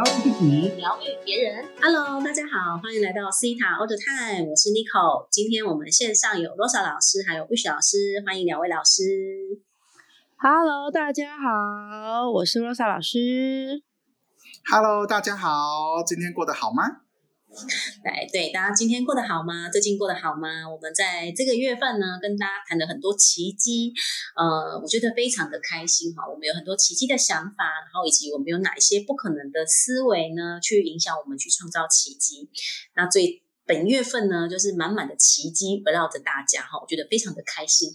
疗愈自己，疗愈别人。Hello，大家好，欢迎来到 C 塔 Order Time，我是 Nico。今天我们线上有 Rosa 老师，还有 Wish 老师，欢迎两位老师。Hello，大家好，我是 Rosa 老师。Hello，大家好，今天过得好吗？来，对大家今天过得好吗？最近过得好吗？我们在这个月份呢，跟大家谈了很多奇迹，呃，我觉得非常的开心哈。我们有很多奇迹的想法，然后以及我们有哪一些不可能的思维呢，去影响我们去创造奇迹。那最本月份呢，就是满满的奇迹围绕着大家哈，我觉得非常的开心。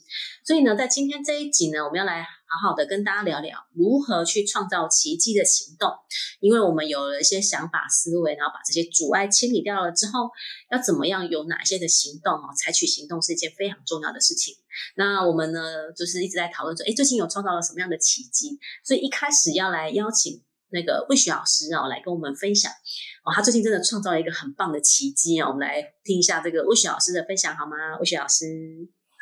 所以呢，在今天这一集呢，我们要来好好的跟大家聊聊如何去创造奇迹的行动。因为我们有了一些想法思维，然后把这些阻碍清理掉了之后，要怎么样有哪些的行动哦？采取行动是一件非常重要的事情。那我们呢，就是一直在讨论说，哎，最近有创造了什么样的奇迹？所以一开始要来邀请那个魏雪老师哦，来跟我们分享。哦，他最近真的创造了一个很棒的奇迹哦，我们来听一下这个魏雪老师的分享好吗？魏雪老师，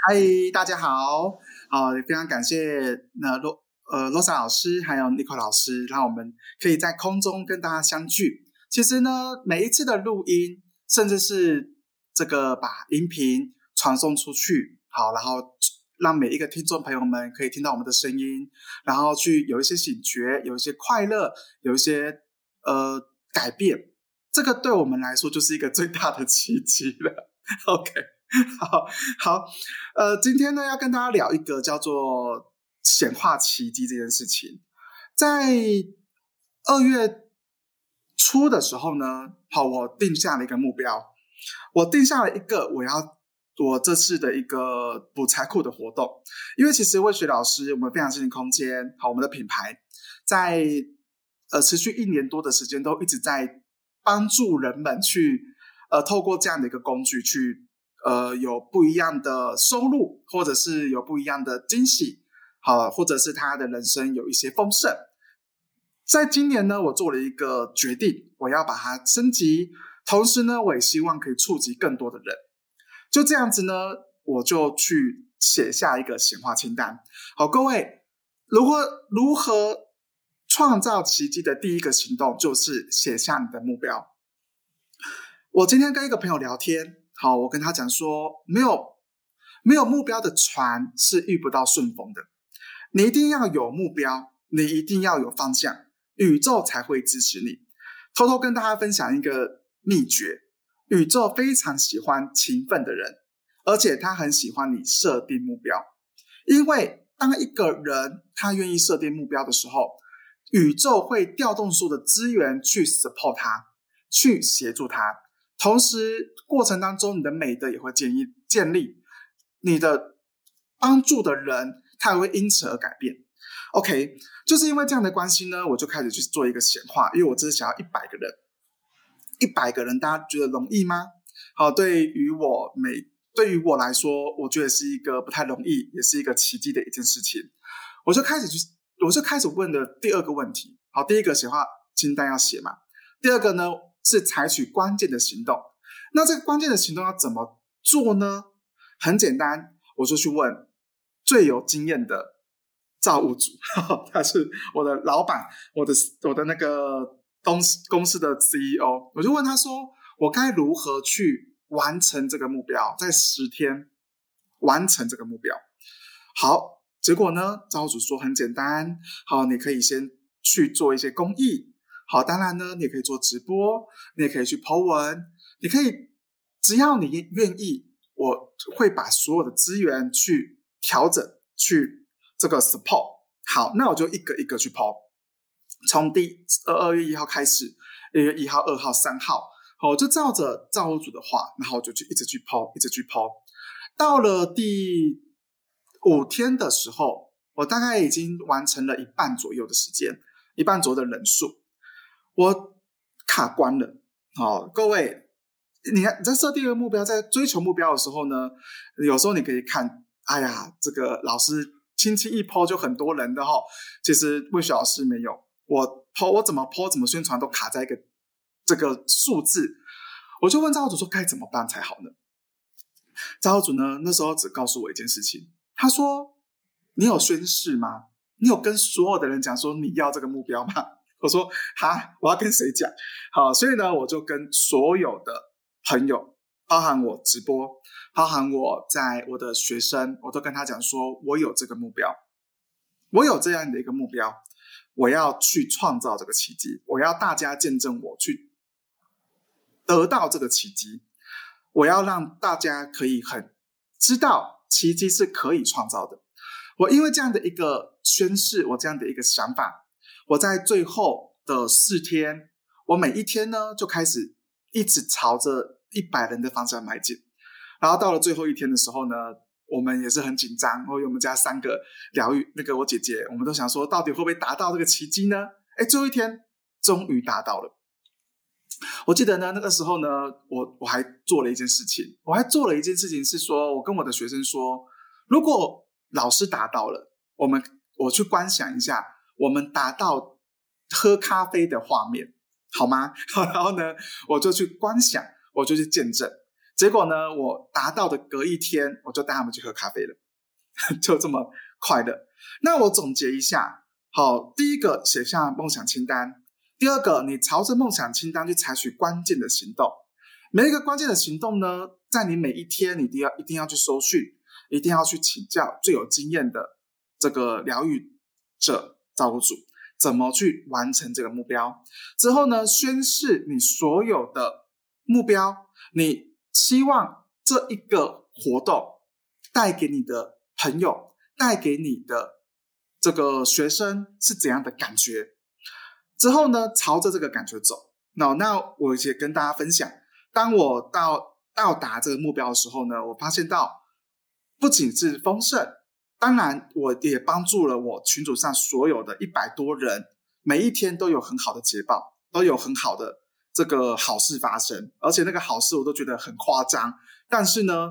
嗨，大家好，好，非常感谢那罗呃罗莎老师还有尼克老师，让我们可以在空中跟大家相聚。其实呢，每一次的录音，甚至是这个把音频传送出去，好，然后让每一个听众朋友们可以听到我们的声音，然后去有一些醒觉，有一些快乐，有一些呃改变。这个对我们来说就是一个最大的奇迹了。OK，好好，呃，今天呢要跟大家聊一个叫做显化奇迹这件事情。在二月初的时候呢，好，我定下了一个目标，我定下了一个我要我这次的一个补财库的活动。因为其实魏雪老师，我们非常心灵空间，好，我们的品牌在呃持续一年多的时间都一直在。帮助人们去，呃，透过这样的一个工具去，呃，有不一样的收入，或者是有不一样的惊喜，好，或者是他的人生有一些丰盛。在今年呢，我做了一个决定，我要把它升级，同时呢，我也希望可以触及更多的人。就这样子呢，我就去写下一个显化清单。好，各位，如果如何？创造奇迹的第一个行动就是写下你的目标。我今天跟一个朋友聊天，好，我跟他讲说，没有没有目标的船是遇不到顺风的。你一定要有目标，你一定要有方向，宇宙才会支持你。偷偷跟大家分享一个秘诀：宇宙非常喜欢勤奋的人，而且他很喜欢你设定目标，因为当一个人他愿意设定目标的时候。宇宙会调动所有的资源去 support 他，去协助他。同时，过程当中你的美德也会建立建立，你的帮助的人他也会因此而改变。OK，就是因为这样的关系呢，我就开始去做一个显化，因为我只是想要一百个人，一百个人，大家觉得容易吗？好，对于我每对于我来说，我觉得是一个不太容易，也是一个奇迹的一件事情。我就开始去。我就开始问的第二个问题，好，第一个写话清单要写嘛，第二个呢是采取关键的行动。那这个关键的行动要怎么做呢？很简单，我就去问最有经验的造物主，他是我的老板，我的我的那个公司公司的 CEO，我就问他说，我该如何去完成这个目标，在十天完成这个目标？好。结果呢？造物主说很简单，好，你可以先去做一些公益，好，当然呢，你也可以做直播，你也可以去抛文，你可以，只要你愿意，我会把所有的资源去调整，去这个 support。好，那我就一个一个去抛，从第二二月一号开始，二月一号、二号、三号，好，就照着造物主的话，然后我就去一直去抛，一直去抛，到了第。五天的时候，我大概已经完成了一半左右的时间，一半左右的人数，我卡关了。好，各位，你看你在设定一个目标，在追求目标的时候呢，有时候你可以看，哎呀，这个老师轻轻一抛就很多人的哈。其实魏雪老师没有，我抛我怎么抛怎么宣传都卡在一个这个数字，我就问造物主说该怎么办才好呢？造物主呢那时候只告诉我一件事情。他说：“你有宣誓吗？你有跟所有的人讲说你要这个目标吗？” 我说哈，我要跟谁讲？好，所以呢，我就跟所有的朋友，包含我直播，包含我在我的学生，我都跟他讲说，我有这个目标，我有这样的一个目标，我要去创造这个奇迹，我要大家见证我去得到这个奇迹，我要让大家可以很知道奇迹是可以创造的。我因为这样的一个宣誓，我这样的一个想法，我在最后的四天，我每一天呢就开始一直朝着一百人的方向迈进，然后到了最后一天的时候呢，我们也是很紧张，因为我们家三个疗愈那个我姐姐，我们都想说到底会不会达到这个奇迹呢？哎，最后一天终于达到了。我记得呢，那个时候呢，我我还做了一件事情，我还做了一件事情是说，我跟我的学生说，如果老师达到了，我们我去观想一下，我们达到喝咖啡的画面，好吗？然后呢，我就去观想，我就去见证。结果呢，我达到的隔一天，我就带他们去喝咖啡了，就这么快乐。那我总结一下，好，第一个写下梦想清单，第二个你朝着梦想清单去采取关键的行动。每一个关键的行动呢，在你每一天，你都要一定要去收讯。一定要去请教最有经验的这个疗愈者造物主，怎么去完成这个目标？之后呢，宣誓你所有的目标，你希望这一个活动带给你的朋友，带给你的这个学生是怎样的感觉？之后呢，朝着这个感觉走。那那我也跟大家分享，当我到到达这个目标的时候呢，我发现到。不仅是丰盛，当然我也帮助了我群组上所有的一百多人，每一天都有很好的捷报，都有很好的这个好事发生，而且那个好事我都觉得很夸张。但是呢，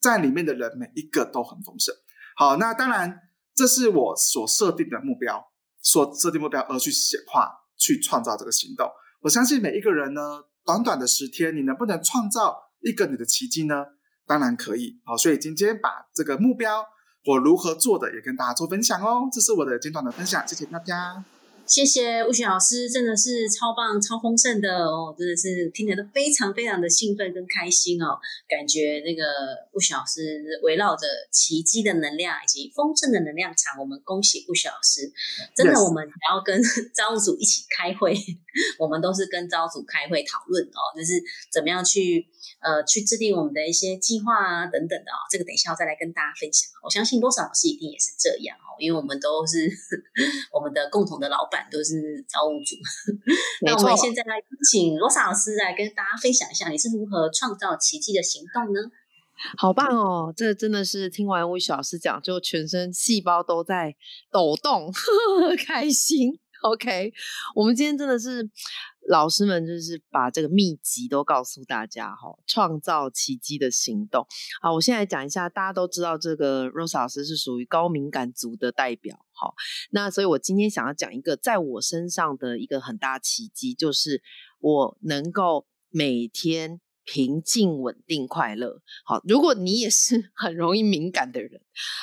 在里面的人每一个都很丰盛。好，那当然这是我所设定的目标，所设定目标而去显化、去创造这个行动。我相信每一个人呢，短短的十天，你能不能创造一个你的奇迹呢？当然可以，好，所以今天把这个目标我如何做的也跟大家做分享哦，这是我的简短的分享，谢谢大家。谢谢吴雪老师，真的是超棒、超丰盛的哦，真的是听得都非常非常的兴奋跟开心哦，感觉那个吴雪老师围绕着奇迹的能量以及丰盛的能量场，我们恭喜吴雪老师，真的，我们还要跟 招物组一起开会，我们都是跟招组开会讨论哦，就是怎么样去。呃，去制定我们的一些计划啊，等等的啊，这个等一下再来跟大家分享。我相信多少老师一定也是这样哦，因为我们都是 我们的共同的老板，都是造物主。那我们现在来请罗莎老师来跟大家分享一下，你是如何创造奇迹的行动呢？好棒哦！这真的是听完魏雪老师讲，就全身细胞都在抖动，开心。OK，我们今天真的是。老师们就是把这个秘籍都告诉大家哈，创造奇迹的行动。好，我现在讲一下，大家都知道这个 Rose 老师是属于高敏感族的代表。好，那所以我今天想要讲一个在我身上的一个很大奇迹，就是我能够每天。平静、稳定、快乐。好，如果你也是 很容易敏感的人，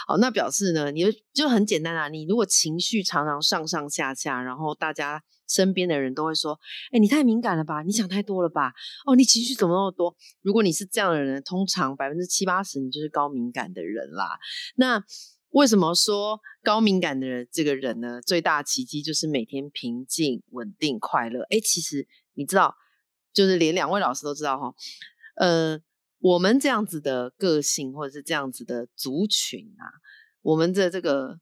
好，那表示呢，你就就很简单啊。你如果情绪常常上上下下，然后大家身边的人都会说：“哎，你太敏感了吧？你想太多了吧？哦，你情绪怎么那么多？”如果你是这样的人，通常百分之七八十你就是高敏感的人啦。那为什么说高敏感的人这个人呢？最大奇迹就是每天平静、稳定、快乐。哎，其实你知道。就是连两位老师都知道哈，呃，我们这样子的个性或者是这样子的族群啊，我们的这个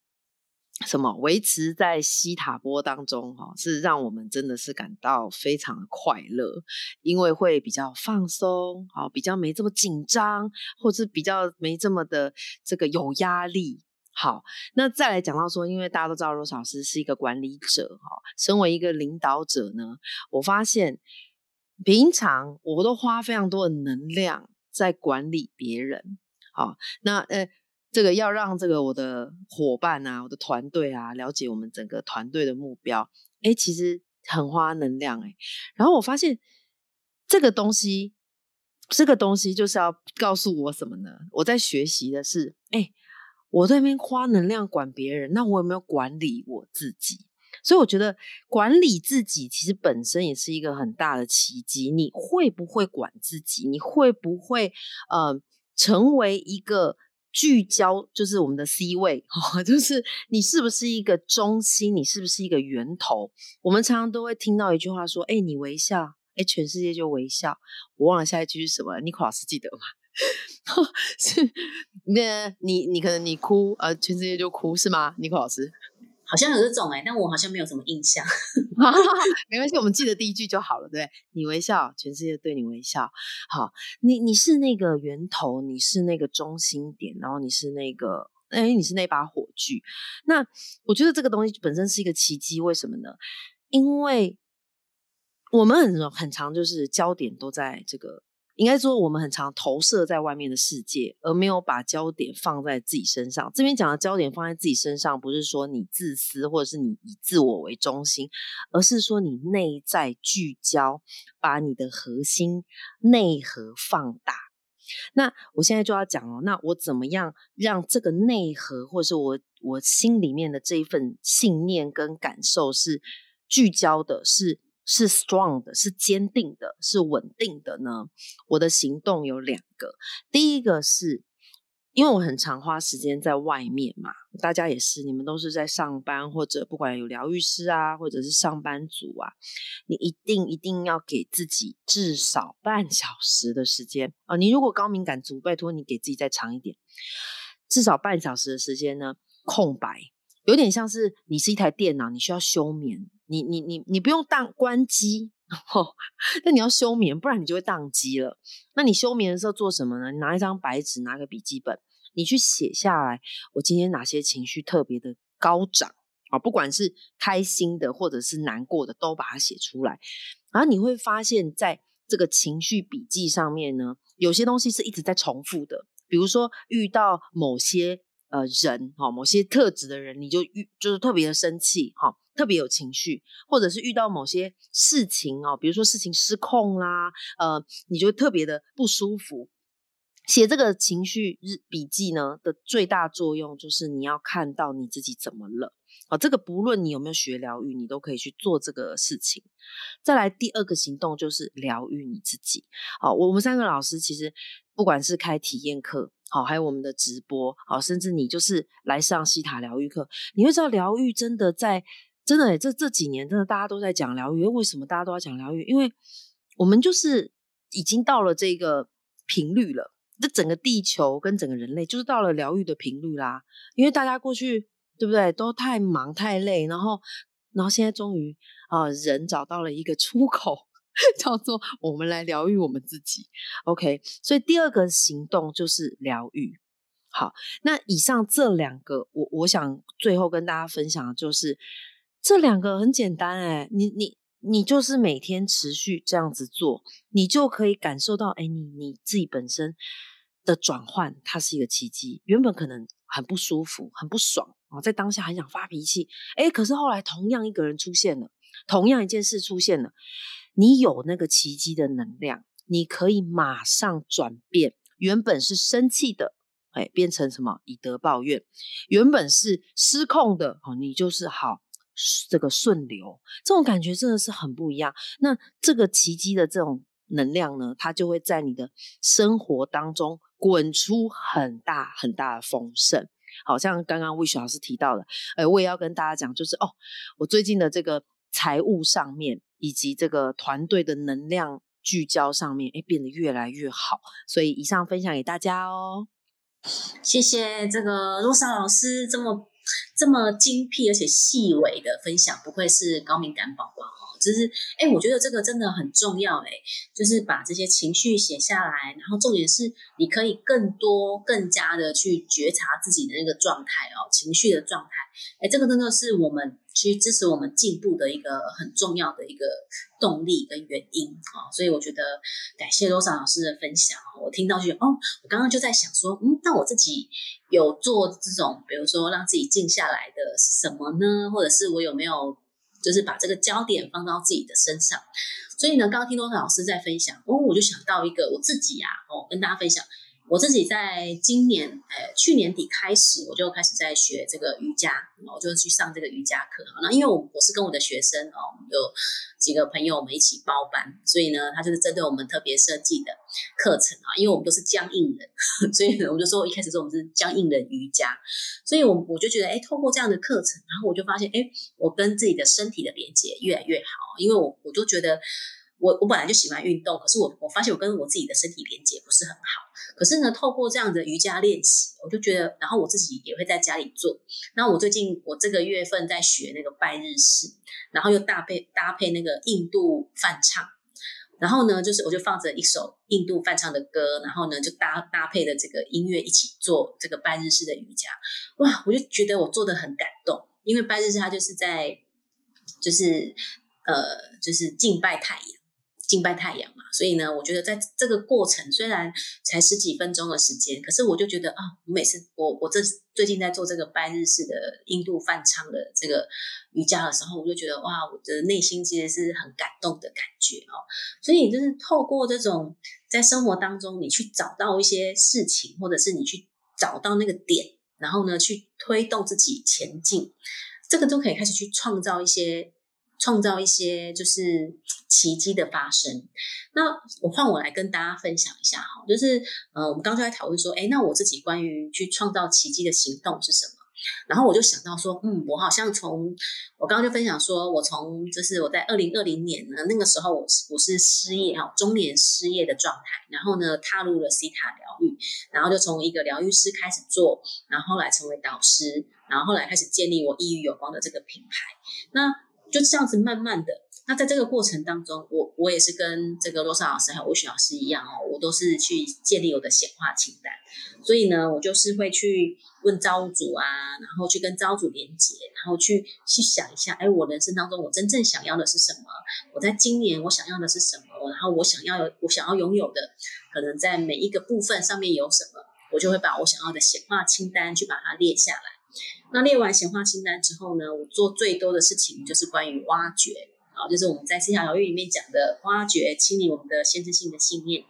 什么维持在西塔波当中哈，是让我们真的是感到非常的快乐，因为会比较放松，好，比较没这么紧张，或者比较没这么的这个有压力。好，那再来讲到说，因为大家都知道罗老师是一个管理者哈，身为一个领导者呢，我发现。平常我都花非常多的能量在管理别人，好，那呃，这个要让这个我的伙伴啊，我的团队啊，了解我们整个团队的目标，哎，其实很花能量哎。然后我发现这个东西，这个东西就是要告诉我什么呢？我在学习的是，哎，我在那边花能量管别人，那我有没有管理我自己？所以我觉得管理自己其实本身也是一个很大的奇迹。你会不会管自己？你会不会呃成为一个聚焦？就是我们的 C 位，就是你是不是一个中心？你是不是一个源头？我们常常都会听到一句话说：“哎，你微笑，哎，全世界就微笑。”我忘了下一句是什么，尼克老师记得吗？是那你你可能你哭，呃，全世界就哭是吗？尼克老师。好像有这种哎，但我好像没有什么印象。没关系，我们记得第一句就好了，对你微笑，全世界对你微笑。好，你你是那个源头，你是那个中心点，然后你是那个，哎，你是那把火炬。那我觉得这个东西本身是一个奇迹，为什么呢？因为我们很很长，就是焦点都在这个。应该说，我们很常投射在外面的世界，而没有把焦点放在自己身上。这边讲的焦点放在自己身上，不是说你自私，或者是你以自我为中心，而是说你内在聚焦，把你的核心内核放大。那我现在就要讲哦，那我怎么样让这个内核，或者是我我心里面的这一份信念跟感受是聚焦的，是。是 strong 的，是坚定的，是稳定的呢。我的行动有两个，第一个是因为我很常花时间在外面嘛，大家也是，你们都是在上班或者不管有疗愈师啊，或者是上班族啊，你一定一定要给自己至少半小时的时间啊。你如果高敏感族，拜托你给自己再长一点，至少半小时的时间呢，空白，有点像是你是一台电脑，你需要休眠。你你你你不用当关机，那你要休眠，不然你就会宕机了。那你休眠的时候做什么呢？你拿一张白纸，拿个笔记本，你去写下来，我今天哪些情绪特别的高涨啊？不管是开心的或者是难过的，都把它写出来。然后你会发现在这个情绪笔记上面呢，有些东西是一直在重复的，比如说遇到某些。呃，人哈，某些特质的人，你就遇就是特别的生气哈，特别有情绪，或者是遇到某些事情哦，比如说事情失控啦，呃，你就特别的不舒服。写这个情绪日笔记呢的最大作用就是你要看到你自己怎么了。啊，这个不论你有没有学疗愈，你都可以去做这个事情。再来第二个行动就是疗愈你自己。好，我们三个老师其实不管是开体验课。好，还有我们的直播，好，甚至你就是来上西塔疗愈课，你会知道疗愈真的在真的这这几年真的大家都在讲疗愈，为什么大家都要讲疗愈？因为我们就是已经到了这个频率了，这整个地球跟整个人类就是到了疗愈的频率啦。因为大家过去对不对都太忙太累，然后然后现在终于啊人找到了一个出口。叫做我们来疗愈我们自己，OK。所以第二个行动就是疗愈。好，那以上这两个，我我想最后跟大家分享的就是这两个很简单哎，你你你就是每天持续这样子做，你就可以感受到哎，你你自己本身的转换，它是一个奇迹。原本可能很不舒服、很不爽啊，在当下很想发脾气，哎，可是后来同样一个人出现了，同样一件事出现了。你有那个奇迹的能量，你可以马上转变。原本是生气的，哎，变成什么？以德报怨。原本是失控的，哦，你就是好这个顺流。这种感觉真的是很不一样。那这个奇迹的这种能量呢，它就会在你的生活当中滚出很大很大的丰盛。好像刚刚魏雪老师提到的，哎，我也要跟大家讲，就是哦，我最近的这个财务上面。以及这个团队的能量聚焦上面，哎，变得越来越好。所以以上分享给大家哦。谢谢这个罗莎老师这么这么精辟而且细微的分享，不愧是高敏感宝宝哦。就是哎，我觉得这个真的很重要哎，就是把这些情绪写下来，然后重点是你可以更多、更加的去觉察自己的那个状态哦，情绪的状态。哎，这个真的是我们。去支持我们进步的一个很重要的一个动力跟原因啊，所以我觉得感谢罗莎老师的分享我听到就哦，我刚刚就在想说，嗯，那我自己有做这种，比如说让自己静下来的什么呢？或者是我有没有就是把这个焦点放到自己的身上？所以呢，刚刚听多少老师在分享，哦，我就想到一个我自己呀，哦，跟大家分享。我自己在今年，呃，去年底开始，我就开始在学这个瑜伽，我就去上这个瑜伽课。那因为我我是跟我的学生哦，有几个朋友我们一起包班，所以呢，他就是针对我们特别设计的课程啊。因为我们都是僵硬人，所以呢我们就说一开始说我们是僵硬人瑜伽，所以我我就觉得，哎，透过这样的课程，然后我就发现，哎，我跟自己的身体的连接越来越好，因为我我就觉得。我我本来就喜欢运动，可是我我发现我跟我自己的身体连接不是很好。可是呢，透过这样的瑜伽练习，我就觉得，然后我自己也会在家里做。那我最近我这个月份在学那个拜日式，然后又搭配搭配那个印度翻唱，然后呢，就是我就放着一首印度翻唱的歌，然后呢就搭搭配的这个音乐一起做这个拜日式的瑜伽。哇，我就觉得我做的很感动，因为拜日式它就是在就是呃就是敬拜太阳。敬拜太阳嘛，所以呢，我觉得在这个过程虽然才十几分钟的时间，可是我就觉得啊，我每次我我这最近在做这个拜日式的印度梵唱的这个瑜伽的时候，我就觉得哇，我的内心其实是很感动的感觉哦。所以就是透过这种在生活当中，你去找到一些事情，或者是你去找到那个点，然后呢去推动自己前进，这个都可以开始去创造一些。创造一些就是奇迹的发生。那我换我来跟大家分享一下哈，就是呃，我们刚刚在讨论说，哎，那我自己关于去创造奇迹的行动是什么？然后我就想到说，嗯，我好像从我刚刚就分享说，我从就是我在二零二零年呢，那个时候我是我是失业哈，中年失业的状态，然后呢踏入了西塔疗愈，然后就从一个疗愈师开始做，然后后来成为导师，然后后来开始建立我抑郁有光的这个品牌，那。就这样子慢慢的，那在这个过程当中，我我也是跟这个罗莎老师还有吴雪老师一样哦，我都是去建立我的显化清单。所以呢，我就是会去问造物主啊，然后去跟造物主连接，然后去去想一下，哎，我人生当中我真正想要的是什么？我在今年我想要的是什么？然后我想要我想要拥有的，可能在每一个部分上面有什么，我就会把我想要的显化清单去把它列下来。那列完显化清单之后呢，我做最多的事情就是关于挖掘啊，就是我们在思想疗愈里面讲的挖掘、清理我们的限制性的信念。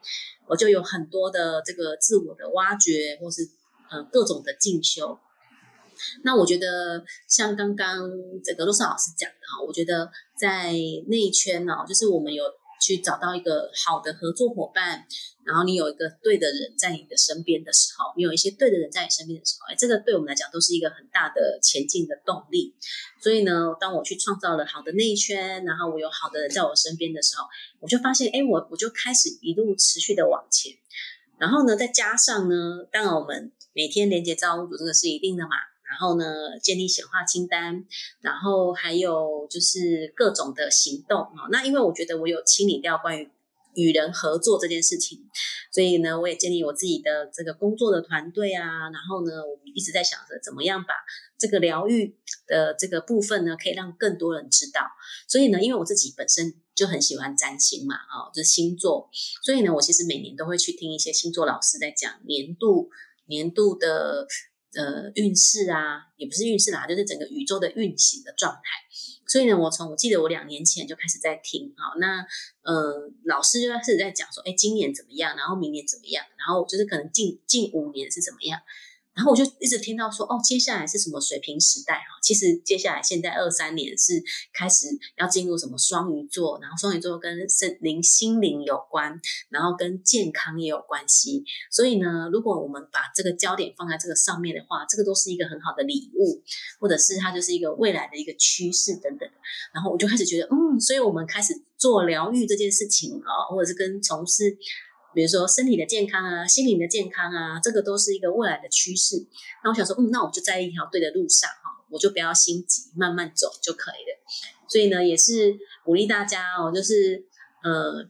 我就有很多的这个自我的挖掘，或是呃各种的进修。那我觉得像刚刚这个洛萨老师讲的啊，我觉得在内圈呢，就是我们有。去找到一个好的合作伙伴，然后你有一个对的人在你的身边的时候，你有一些对的人在你身边的时候，哎，这个对我们来讲都是一个很大的前进的动力。所以呢，当我去创造了好的内圈，然后我有好的人在我身边的时候，我就发现，哎，我我就开始一路持续的往前。然后呢，再加上呢，当然我们每天连接造物主这个是一定的嘛。然后呢，建立显化清单，然后还有就是各种的行动啊。那因为我觉得我有清理掉关于与人合作这件事情，所以呢，我也建立我自己的这个工作的团队啊。然后呢，我们一直在想着怎么样把这个疗愈的这个部分呢，可以让更多人知道。所以呢，因为我自己本身就很喜欢占星嘛，啊，就是星座，所以呢，我其实每年都会去听一些星座老师在讲年度年度的。呃，运势啊，也不是运势啦，就是整个宇宙的运行的状态。所以呢，我从我记得我两年前就开始在听，好，那呃，老师就开始在讲说，哎，今年怎么样，然后明年怎么样，然后就是可能近近五年是怎么样。然后我就一直听到说，哦，接下来是什么水平时代哈？其实接下来现在二三年是开始要进入什么双鱼座，然后双鱼座跟身灵心灵有关，然后跟健康也有关系。所以呢，如果我们把这个焦点放在这个上面的话，这个都是一个很好的礼物，或者是它就是一个未来的一个趋势等等。然后我就开始觉得，嗯，所以我们开始做疗愈这件事情啊，或者是跟从事。比如说身体的健康啊，心灵的健康啊，这个都是一个未来的趋势。那我想说，嗯，那我就在一条对的路上哈，我就不要心急，慢慢走就可以了。所以呢，也是鼓励大家哦，就是呃，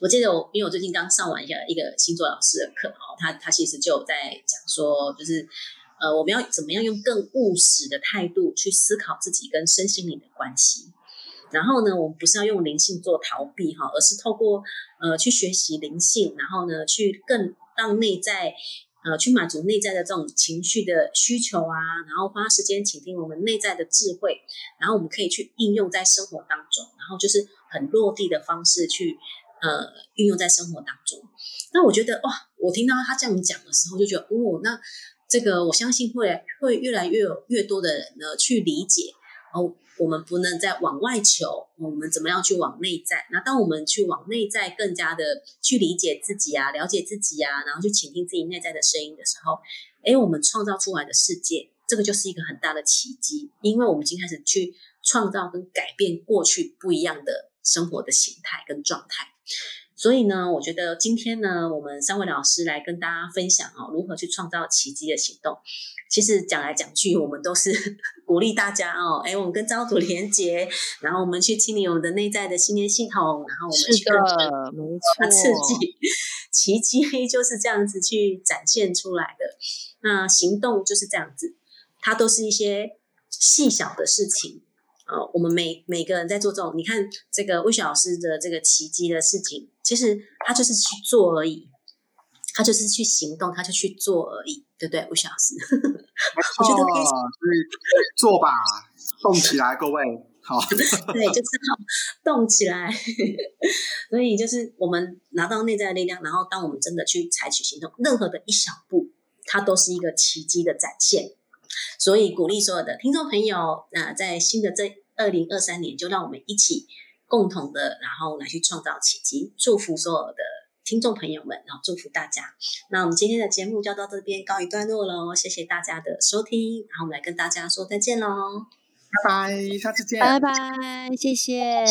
我记得我因为我最近刚上完一个一个星座老师的课哦，他他其实就在讲说，就是呃，我们要怎么样用更务实的态度去思考自己跟身心灵的关系。然后呢，我们不是要用灵性做逃避哈，而是透过呃去学习灵性，然后呢去更让内在呃去满足内在的这种情绪的需求啊，然后花时间倾听我们内在的智慧，然后我们可以去应用在生活当中，然后就是很落地的方式去呃运用在生活当中。那我觉得哇，我听到他这样讲的时候，就觉得哦，那这个我相信会会越来越有越多的人呢去理解哦。我们不能再往外求，我们怎么样去往内在？那当我们去往内在，更加的去理解自己啊，了解自己啊，然后去倾听自己内在的声音的时候，哎，我们创造出来的世界，这个就是一个很大的奇迹，因为我们已经开始去创造跟改变过去不一样的生活的形态跟状态。所以呢，我觉得今天呢，我们三位老师来跟大家分享哦，如何去创造奇迹的行动。其实讲来讲去，我们都是 鼓励大家哦，哎，我们跟造物主连接，然后我们去清理我们的内在的信念系统，然后我们去的，没错，刺激 奇迹 就是这样子去展现出来的。那行动就是这样子，它都是一些细小的事情。呃，我们每每个人在做这种，你看这个魏雪老师的这个奇迹的事情，其实他就是去做而已，他就是去行动，他就去做而已，对不对，魏雪老师？我觉得可以，做吧，动起来，各位，好，对，就是好动起来。所以就是我们拿到内在的力量，然后当我们真的去采取行动，任何的一小步，它都是一个奇迹的展现。所以鼓励所有的听众朋友，那在新的这。二零二三年，就让我们一起共同的，然后来去创造奇迹。祝福所有的听众朋友们，然后祝福大家。那我们今天的节目就到这边告一段落喽，谢谢大家的收听，然后我们来跟大家说再见喽，拜拜，下次见，拜拜，谢谢。